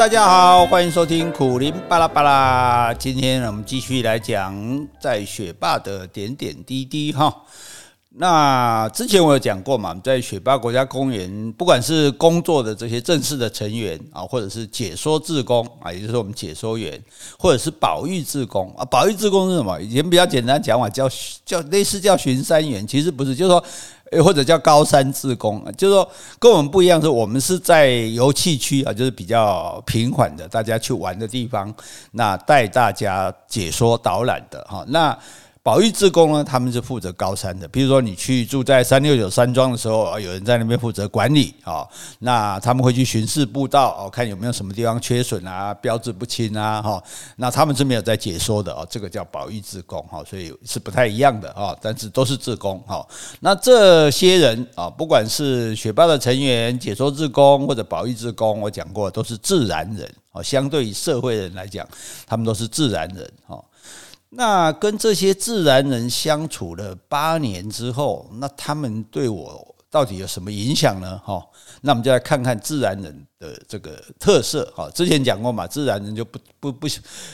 大家好，欢迎收听苦林巴拉巴拉。今天我们继续来讲在学霸的点点滴滴哈。那之前我有讲过嘛，在雪霸国家公园，不管是工作的这些正式的成员啊，或者是解说志工啊，也就是我们解说员，或者是保育志工啊，保育志工是什么？以前比较简单讲法，叫叫类似叫巡山员，其实不是，就是说。或者叫高山志工，就是说跟我们不一样，是我们是在游憩区啊，就是比较平缓的，大家去玩的地方，那带大家解说导览的哈，那。保育志工呢，他们是负责高山的。比如说，你去住在三六九山庄的时候，有人在那边负责管理啊。那他们会去巡视步道哦，看有没有什么地方缺损啊，标志不清啊，哈。那他们是没有在解说的哦，这个叫保育志工哈，所以是不太一样的啊。但是都是志工哈。那这些人啊，不管是雪霸的成员、解说志工或者保育志工，我讲过都是自然人啊。相对于社会人来讲，他们都是自然人哈。那跟这些自然人相处了八年之后，那他们对我到底有什么影响呢？哈，那我们就来看看自然人的这个特色。哈，之前讲过嘛，自然人就不不不，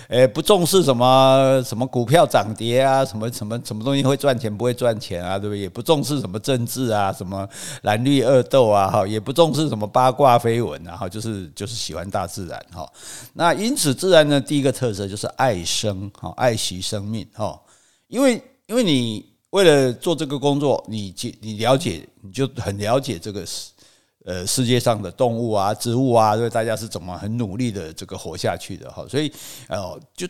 诶，不重视什么什么股票涨跌啊，什么什么什么东西会赚钱不会赚钱啊，对不对？也不重视什么政治啊，什么蓝绿恶斗啊，哈，也不重视什么八卦绯闻啊，哈，就是就是喜欢大自然。哈，那因此自然的第一个特色就是爱生，哈，爱惜生命，哈，因为因为你。为了做这个工作，你你了解，你就很了解这个世呃世界上的动物啊、植物啊，对大家是怎么很努力的这个活下去的哈，所以哦就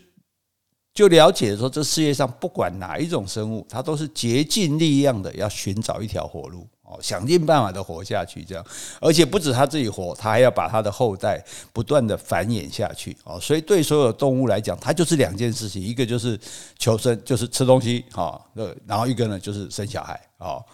就了解说，这世界上不管哪一种生物，它都是竭尽力量的要寻找一条活路。哦，想尽办法的活下去，这样，而且不止他自己活，他还要把他的后代不断的繁衍下去。哦，所以对所有动物来讲，它就是两件事情，一个就是求生，就是吃东西，哈，然后一个呢就是生小孩，哦，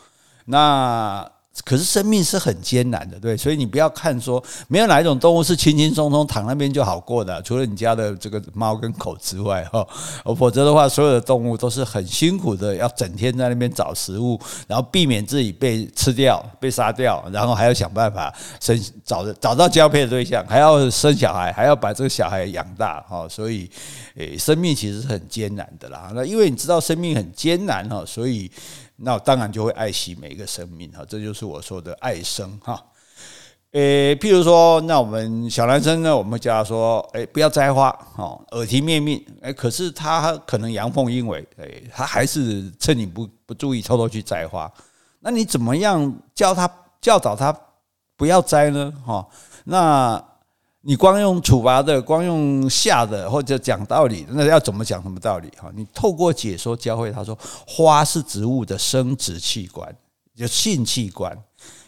那。可是生命是很艰难的，对，所以你不要看说没有哪一种动物是轻轻松松躺那边就好过的，除了你家的这个猫跟狗之外，哈，否则的话，所有的动物都是很辛苦的，要整天在那边找食物，然后避免自己被吃掉、被杀掉，然后还要想办法生找找到交配的对象，还要生小孩，还要把这个小孩养大，哈，所以，诶，生命其实是很艰难的啦。那因为你知道生命很艰难哈，所以。那当然就会爱惜每一个生命哈，这就是我说的爱生哈。诶，譬如说，那我们小男生呢，我们叫他说，诶，不要摘花，哈，耳提面命。诶，可是他可能阳奉阴违，诶，他还是趁你不不注意偷偷去摘花。那你怎么样教他教导他不要摘呢？哈，那。你光用处罚的，光用吓的，或者讲道理，那要怎么讲什么道理？哈，你透过解说教会他说，花是植物的生殖器官，就性器官，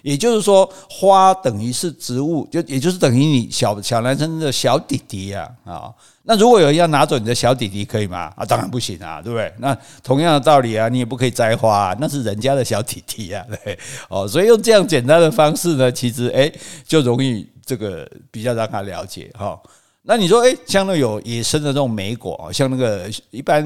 也就是说，花等于是植物，就也就是等于你小小男生的小弟弟呀，啊，那如果有人要拿走你的小弟弟，可以吗？啊，当然不行啊，对不对？那同样的道理啊，你也不可以摘花，那是人家的小弟弟呀，对，哦，所以用这样简单的方式呢，其实诶就容易。这个比较让他了解哈，那你说，诶，像那有野生的这种莓果，像那个一般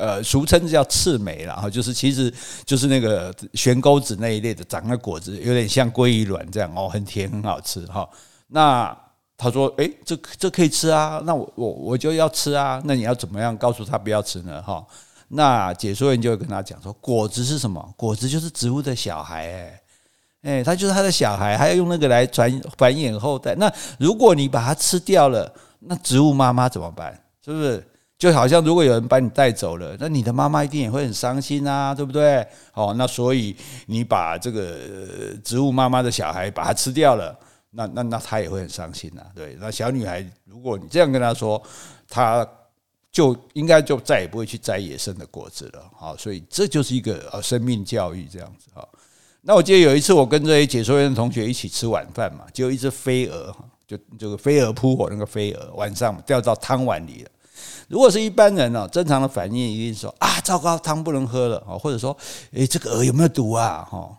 呃俗称叫刺梅啦，哈，就是其实就是那个悬钩子那一类的长的果子，有点像鲑鱼卵这样哦，很甜很好吃哈。那他说，诶，这这可以吃啊，那我我我就要吃啊，那你要怎么样告诉他不要吃呢？哈，那解说员就会跟他讲说，果子是什么？果子就是植物的小孩，诶。哎，他就是他的小孩，还要用那个来传繁衍后代。那如果你把它吃掉了，那植物妈妈怎么办？是不是？就好像如果有人把你带走了，那你的妈妈一定也会很伤心啊，对不对？哦，那所以你把这个植物妈妈的小孩把它吃掉了，那那那她也会很伤心啊。对，那小女孩，如果你这样跟她说，她就应该就再也不会去摘野生的果子了。好，所以这就是一个呃生命教育这样子哈。那我记得有一次，我跟这些解说员的同学一起吃晚饭嘛，就一只飞蛾，就这个飞蛾扑火那个飞蛾，晚上掉到汤碗里了。如果是一般人呢，正常的反应一定说啊，糟糕，汤不能喝了啊，或者说，诶，这个鹅有没有毒啊？哈，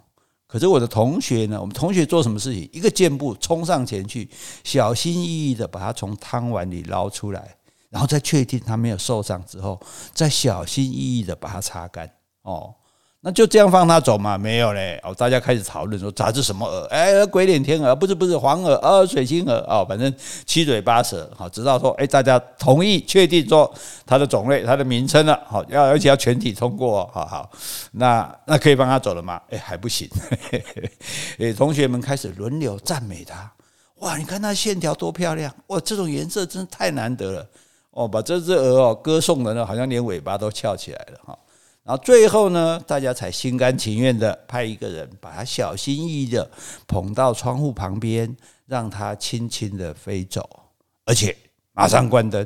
可是我的同学呢，我们同学做什么事情？一个箭步冲上前去，小心翼翼的把它从汤碗里捞出来，然后再确定它没有受伤之后，再小心翼翼的把它擦干哦。那就这样放它走嘛？没有嘞。哦，大家开始讨论说它是什么鹅？哎，鬼脸天鹅？不是不是黄鹅啊，水晶鹅。哦，反正七嘴八舌。好，直到说哎，大家同意确定说它的种类、它的名称了，好要而且要全体通过，好好，那那可以放它走了吗？哎，还不行，哎，同学们开始轮流赞美它，哇，你看它线条多漂亮，哇，这种颜色真是太难得了。哦，把这只鹅哦歌颂的呢，好像连尾巴都翘起来了。哈。然后最后呢，大家才心甘情愿的派一个人把它小心翼翼的捧到窗户旁边，让它轻轻的飞走，而且马上关灯。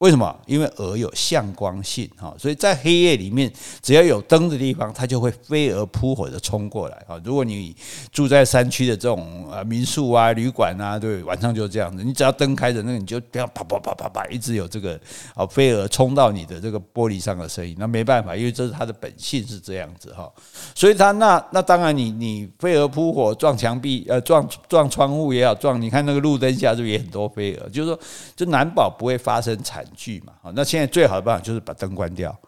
为什么？因为鹅有向光性哈，所以在黑夜里面，只要有灯的地方，它就会飞蛾扑火的冲过来啊。如果你住在山区的这种呃民宿啊、旅馆啊，对，晚上就这样子，你只要灯开着，那你就不要啪啪啪啪啪，一直有这个啊飞蛾冲到你的这个玻璃上的声音，那没办法，因为这是它的本性是这样子哈。所以它那那当然你你飞蛾扑火撞墙壁呃撞撞窗户也好撞，你看那个路灯下是不是也很多飞蛾？就是说就难保不会发生惨。剧嘛，好，那现在最好的办法就是把灯关掉，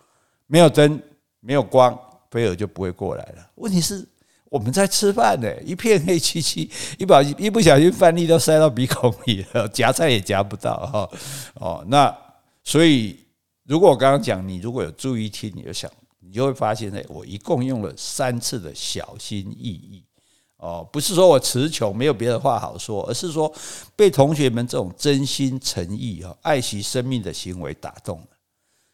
没有灯，没有光，飞蛾就不会过来了。问题是我们在吃饭呢，一片黑漆漆，一不一不小心饭粒都塞到鼻孔里了，夹菜也夹不到哈。哦，那所以如果我刚刚讲，你如果有注意听，你就想，你就会发现呢，我一共用了三次的小心翼翼。哦，不是说我词穷，没有别的话好说，而是说被同学们这种真心诚意哈、爱惜生命的行为打动了。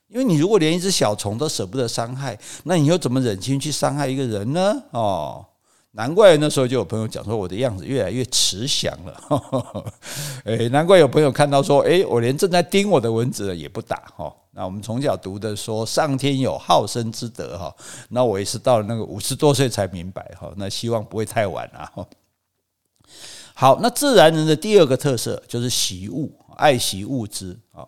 因为你如果连一只小虫都舍不得伤害，那你又怎么忍心去伤害一个人呢？哦，难怪那时候就有朋友讲说我的样子越来越慈祥了。诶，难怪有朋友看到说，诶，我连正在叮我的蚊子也不打哈。那我们从小读的说上天有好生之德哈，那我也是到了那个五十多岁才明白哈，那希望不会太晚啊。好，那自然人的第二个特色就是惜物，爱惜物资啊。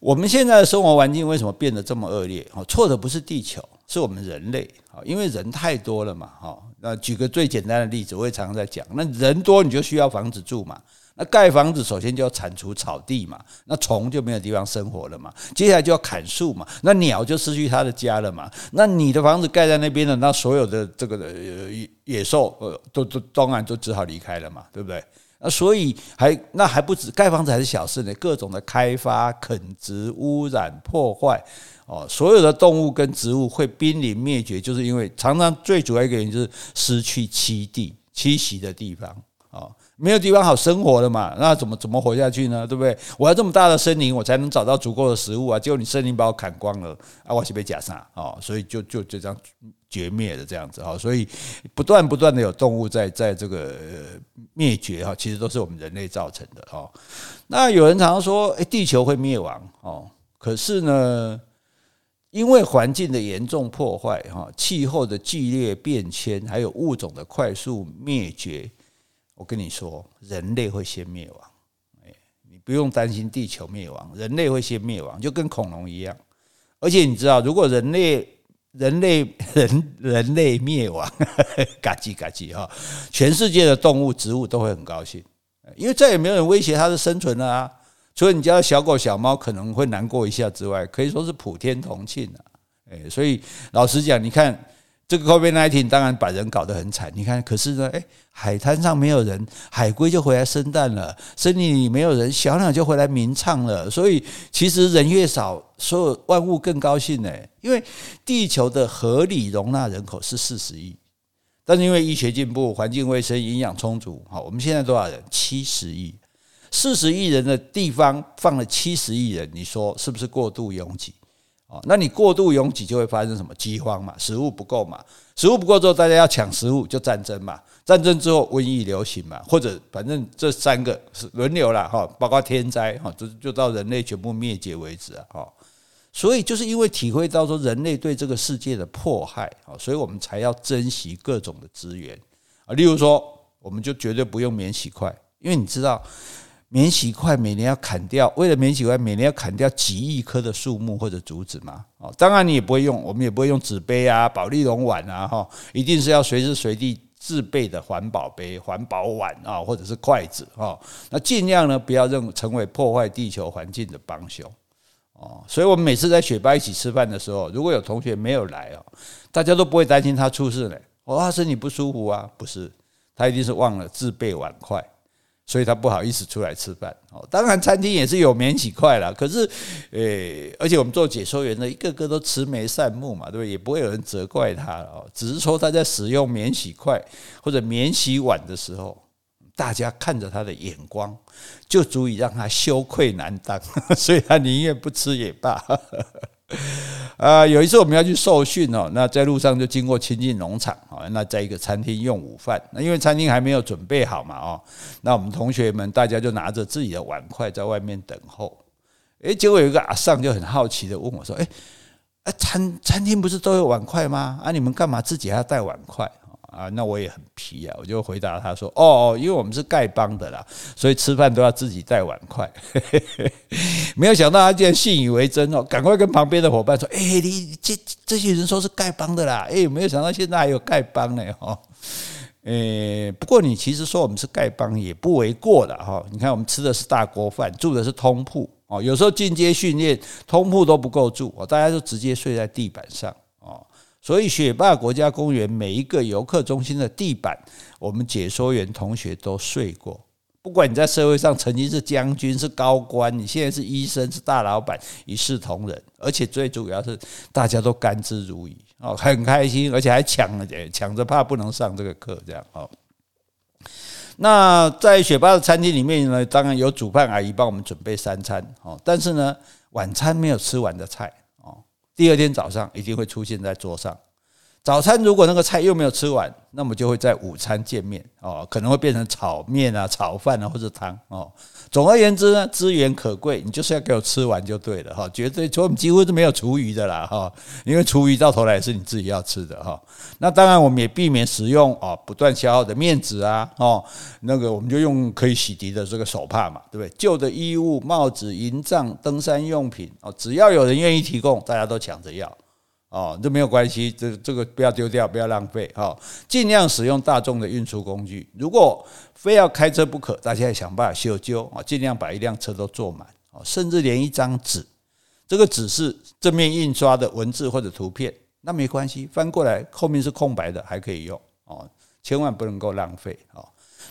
我们现在的生活环境为什么变得这么恶劣？哦错的不是地球，是我们人类啊，因为人太多了嘛哈。那举个最简单的例子，我也常常在讲，那人多你就需要房子住嘛。那盖房子首先就要铲除草地嘛，那虫就没有地方生活了嘛。接下来就要砍树嘛，那鸟就失去它的家了嘛。那你的房子盖在那边了，那所有的这个野兽呃都都当然都只好离开了嘛，对不对？那所以还那还不止盖房子还是小事呢，各种的开发、垦殖、污染、破坏哦，所有的动物跟植物会濒临灭绝，就是因为常常最主要一个原因就是失去栖地、栖息的地方啊。没有地方好生活了嘛？那怎么怎么活下去呢？对不对？我要这么大的森林，我才能找到足够的食物啊！结果你森林把我砍光了啊！我是被假杀哦，所以就就就这样绝灭的这样子哈。所以不断不断的有动物在在这个灭绝哈，其实都是我们人类造成的哈。那有人常常说，诶，地球会灭亡哦。可是呢，因为环境的严重破坏哈，气候的剧烈变迁，还有物种的快速灭绝。我跟你说，人类会先灭亡，哎，你不用担心地球灭亡，人类会先灭亡，就跟恐龙一样。而且你知道，如果人类、人类、人人类灭亡，嘎叽嘎叽哈，全世界的动物、植物都会很高兴，因为再也没有人威胁它的生存了啊。除了你家的小狗、小猫可能会难过一下之外，可以说是普天同庆啊。哎，所以老实讲，你看。这个 COVID-19 当然把人搞得很惨，你看，可是呢，诶，海滩上没有人，海龟就回来生蛋了；森林里没有人，小鸟就回来鸣唱了。所以，其实人越少，所有万物更高兴呢。因为地球的合理容纳人口是四十亿，但是因为医学进步、环境卫生、营养充足，好，我们现在多少人？七十亿，四十亿人的地方放了七十亿人，你说是不是过度拥挤？哦，那你过度拥挤就会发生什么饥荒嘛？食物不够嘛？食物不够之后，大家要抢食物，就战争嘛？战争之后，瘟疫流行嘛？或者反正这三个是轮流了哈，包括天灾哈，就就到人类全部灭绝为止啊！哈，所以就是因为体会到说人类对这个世界的迫害啊，所以我们才要珍惜各种的资源啊。例如说，我们就绝对不用免洗筷，因为你知道。免洗筷每年要砍掉，为了免洗筷每年要砍掉几亿棵的树木或者竹子嘛？哦，当然你也不会用，我们也不会用纸杯啊、保丽龙碗啊，哈，一定是要随时随地自备的环保杯、环保碗啊，或者是筷子哈。那尽量呢不要认成为破坏地球环境的帮凶。哦。所以我们每次在雪霸一起吃饭的时候，如果有同学没有来哦，大家都不会担心他出事呢。我说他身体不舒服啊，不是，他一定是忘了自备碗筷。所以他不好意思出来吃饭哦。当然，餐厅也是有免洗筷啦。可是，诶，而且我们做解说员的一个个都慈眉善目嘛，对不对？也不会有人责怪他哦。只是说他在使用免洗筷或者免洗碗的时候，大家看着他的眼光，就足以让他羞愧难当。所以他宁愿不吃也罢。啊，有一次我们要去受训哦，那在路上就经过亲近农场啊，那在一个餐厅用午饭，那因为餐厅还没有准备好嘛哦，那我们同学们大家就拿着自己的碗筷在外面等候，诶，结果有一个阿尚就很好奇的问我说，诶，哎，餐餐厅不是都有碗筷吗？啊，你们干嘛自己还要带碗筷？啊，那我也很皮啊，我就回答他说：“哦，因为我们是丐帮的啦，所以吃饭都要自己带碗筷。”没有想到他竟然信以为真哦，赶快跟旁边的伙伴说：“哎，你这这些人说是丐帮的啦，哎，没有想到现在还有丐帮呢哈。”诶，不过你其实说我们是丐帮也不为过的哈。你看我们吃的是大锅饭，住的是通铺哦，有时候进阶训练通铺都不够住哦，大家就直接睡在地板上。所以，雪霸国家公园每一个游客中心的地板，我们解说员同学都睡过。不管你在社会上曾经是将军、是高官，你现在是医生、是大老板，一视同仁。而且最主要是，大家都甘之如饴哦，很开心，而且还抢了，抢着怕不能上这个课，这样哦。那在雪霸的餐厅里面呢，当然有主办阿姨帮我们准备三餐哦，但是呢，晚餐没有吃完的菜。第二天早上一定会出现在桌上。早餐如果那个菜又没有吃完，那么就会在午餐见面哦，可能会变成炒面啊、炒饭啊或者汤哦。总而言之呢，资源可贵，你就是要给我吃完就对了哈，绝对所以我们几乎是没有厨余的啦哈，因为厨余到头来是你自己要吃的哈。那当然我们也避免使用啊不断消耗的面纸啊哦，那个我们就用可以洗涤的这个手帕嘛，对不对？旧的衣物、帽子、营帐、登山用品哦，只要有人愿意提供，大家都抢着要。哦，这没有关系，这这个不要丢掉，不要浪费，哈，尽量使用大众的运输工具。如果非要开车不可，大家也想办法修旧啊，尽量把一辆车都坐满哦，甚至连一张纸，这个纸是正面印刷的文字或者图片，那没关系，翻过来后面是空白的，还可以用哦，千万不能够浪费哦。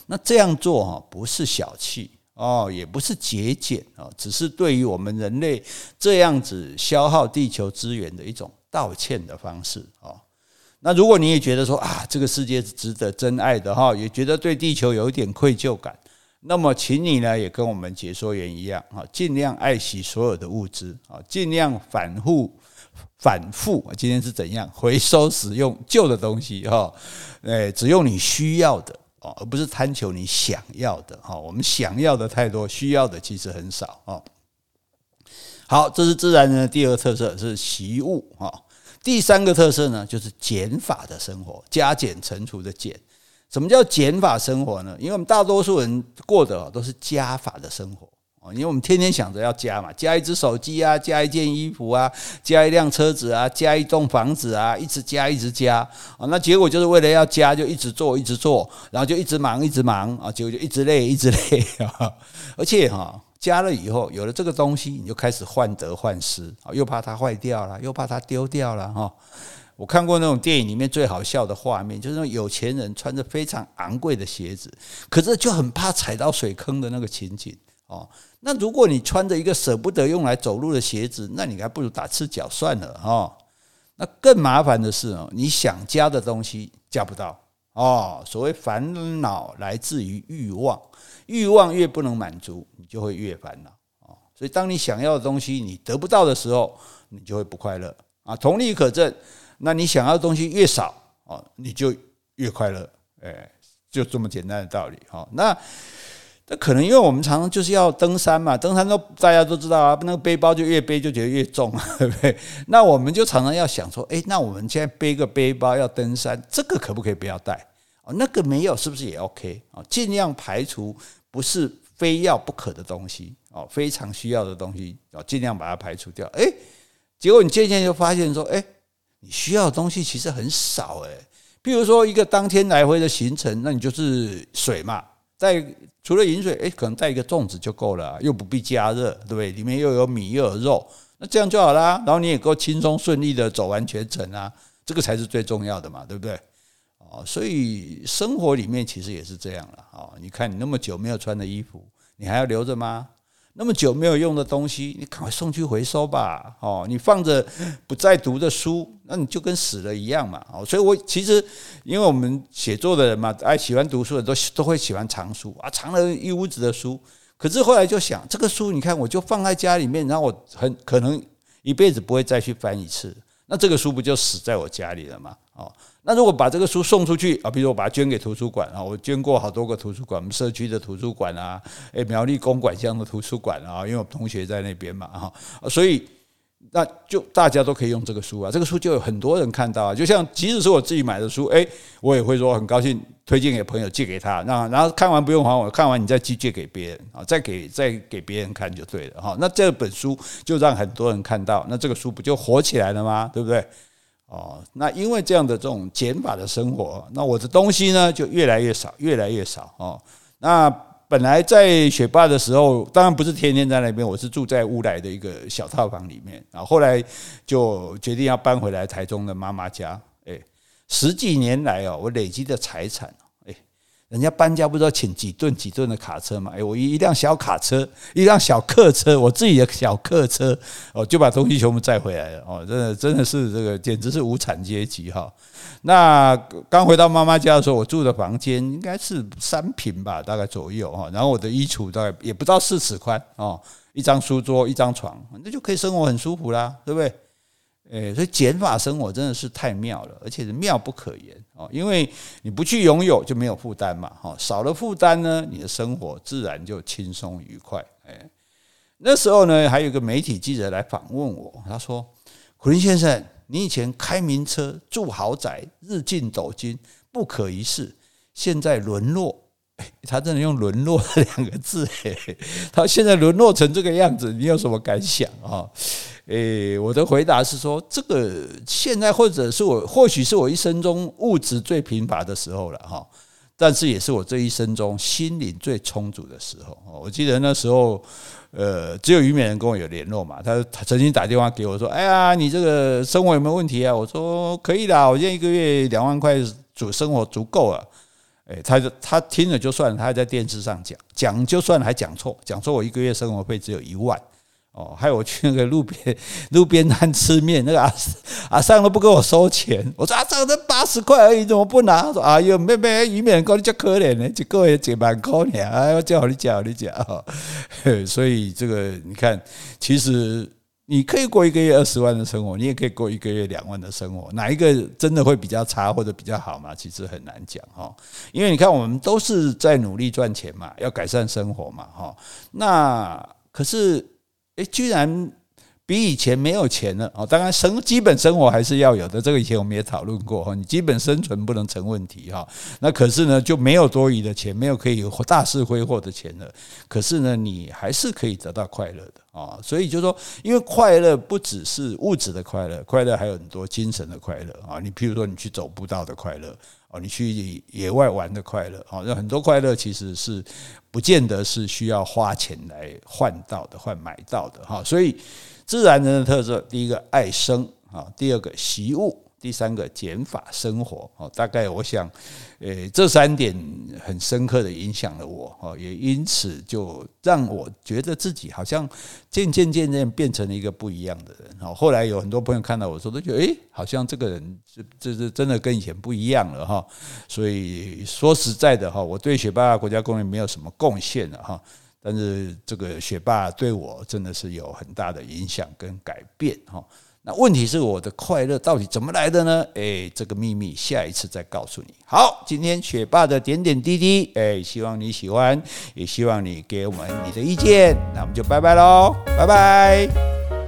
那这样做哈，不是小气哦，也不是节俭啊，只是对于我们人类这样子消耗地球资源的一种。道歉的方式啊，那如果你也觉得说啊，这个世界是值得真爱的哈，也觉得对地球有一点愧疚感，那么请你呢也跟我们解说员一样啊，尽量爱惜所有的物资啊，尽量反复反复。今天是怎样回收使用旧的东西哈？诶，只用你需要的哦，而不是贪求你想要的哈。我们想要的太多，需要的其实很少啊。好，这是自然人的第二个特色，是习物啊。第三个特色呢，就是减法的生活，加减乘除的减。什么叫减法生活呢？因为我们大多数人过的都是加法的生活啊，因为我们天天想着要加嘛，加一只手机啊，加一件衣服啊，加一辆车子啊，加一栋房子啊，一直加，一直加啊。那结果就是为了要加，就一直做，一直做，然后就一直忙，一直忙啊，结果就一直累，一直累啊。而且哈。加了以后，有了这个东西，你就开始患得患失啊，又怕它坏掉了，又怕它丢掉了哈。我看过那种电影里面最好笑的画面，就是那种有钱人穿着非常昂贵的鞋子，可是就很怕踩到水坑的那个情景哦。那如果你穿着一个舍不得用来走路的鞋子，那你还不如打赤脚算了哈。那更麻烦的是哦，你想加的东西加不到哦。所谓烦恼来自于欲望。欲望越不能满足，你就会越烦恼啊！所以，当你想要的东西你得不到的时候，你就会不快乐啊。同理可证，那你想要的东西越少啊，你就越快乐。哎，就这么简单的道理哈。那那可能因为我们常常就是要登山嘛，登山都大家都知道啊，那个背包就越背就觉得越重，对不对？那我们就常常要想说，哎，那我们现在背个背包要登山，这个可不可以不要带？哦，那个没有，是不是也 OK 啊？尽量排除。不是非要不可的东西哦，非常需要的东西哦，尽量把它排除掉。哎，结果你渐渐就发现说，哎，你需要的东西其实很少哎。譬如说一个当天来回的行程，那你就是水嘛，带除了饮水，哎，可能带一个粽子就够了，又不必加热，对不对？里面又有米又有肉，那这样就好啦。然后你也够轻松顺利的走完全程啊，这个才是最重要的嘛，对不对？哦，所以生活里面其实也是这样了啊。你看你那么久没有穿的衣服，你还要留着吗？那么久没有用的东西，你赶快送去回收吧。哦，你放着不再读的书，那你就跟死了一样嘛。哦，所以我其实，因为我们写作的人嘛，爱喜欢读书的都都会喜欢藏书啊，藏了一屋子的书。可是后来就想，这个书你看，我就放在家里面，然后我很可能一辈子不会再去翻一次，那这个书不就死在我家里了吗？哦。那如果把这个书送出去啊，比如我把它捐给图书馆啊，我捐过好多个图书馆，我们社区的图书馆啊，诶，苗栗公馆乡的图书馆啊，因为我同学在那边嘛，哈，所以那就大家都可以用这个书啊，这个书就有很多人看到啊，就像即使是我自己买的书，诶，我也会说很高兴推荐给朋友，借给他，那然后看完不用还我，看完你再寄借给别人啊，再给再给别人看就对了哈，那这本书就让很多人看到，那这个书不就火起来了吗？对不对？哦，那因为这样的这种减法的生活，那我的东西呢就越来越少，越来越少哦。那本来在雪霸的时候，当然不是天天在那边，我是住在乌来的一个小套房里面，啊后后来就决定要搬回来台中的妈妈家。诶，十几年来哦，我累积的财产。人家搬家不知道请几吨几吨的卡车嘛？哎，我一一辆小卡车，一辆小客车，我自己的小客车哦，就把东西全部载回来了哦，真的真的是这个简直是无产阶级哈。那刚回到妈妈家的时候，我住的房间应该是三平吧，大概左右哈。然后我的衣橱大概也不到四尺宽哦，一张书桌，一张床，那就可以生活很舒服啦，对不对？诶，所以减法生活真的是太妙了，而且是妙不可言哦。因为你不去拥有，就没有负担嘛。哈，少了负担呢，你的生活自然就轻松愉快。诶，那时候呢，还有一个媒体记者来访问我，他说：“苦林先生，你以前开名车、住豪宅、日进斗金，不可一世，现在沦落。”他真的用“沦落”两个字，他现在沦落成这个样子，你有什么感想啊？诶，我的回答是说，这个现在或者是我，或许是我一生中物质最贫乏的时候了哈，但是也是我这一生中心灵最充足的时候。我记得那时候，呃，只有虞美人跟我有联络嘛，他他曾经打电话给我说：“哎呀，你这个生活有没有问题啊？”我说：“可以啦，我现在一个月两万块，足生活足够了。”诶，他就他听了就算了，他还在电视上讲讲就算了，还讲错，讲错我一个月生活费只有一万。哦，还有我去那个路边 路边摊吃面，那个阿 阿尚都不给我收钱。我说阿尚，这八十块而已，怎么不拿？他说哎呦，妹妹，虞美人讲你这可怜呢，一个月几万块呢？哎，我叫你讲，你讲。所以这个你看，其实你可以过一个月二十万的生活，你也可以过一个月两万的生活，哪一个真的会比较差或者比较好嘛？其实很难讲哈，因为你看，我们都是在努力赚钱嘛，要改善生活嘛，哈。那可是。诶，居然比以前没有钱了哦！当然生基本生活还是要有的，这个以前我们也讨论过哈。你基本生存不能成问题哈。那可是呢，就没有多余的钱，没有可以大肆挥霍的钱了。可是呢，你还是可以得到快乐的啊。所以就是说，因为快乐不只是物质的快乐，快乐还有很多精神的快乐啊。你譬如说，你去走步道的快乐。哦，你去野外玩的快乐，哦，那很多快乐其实是不见得是需要花钱来换到的，换买到的，哈。所以自然人的特色，第一个爱生，啊，第二个习物。第三个减法生活哦，大概我想，诶，这三点很深刻的影响了我哦，也因此就让我觉得自己好像渐渐渐渐变成了一个不一样的人哦。后来有很多朋友看到我说，都觉得诶，好像这个人这这这真的跟以前不一样了哈。所以说实在的哈，我对雪霸国家公园没有什么贡献了哈，但是这个学霸对我真的是有很大的影响跟改变哈。那问题是我的快乐到底怎么来的呢？诶，这个秘密下一次再告诉你。好，今天学霸的点点滴滴，诶，希望你喜欢，也希望你给我们你的意见。那我们就拜拜喽，拜拜。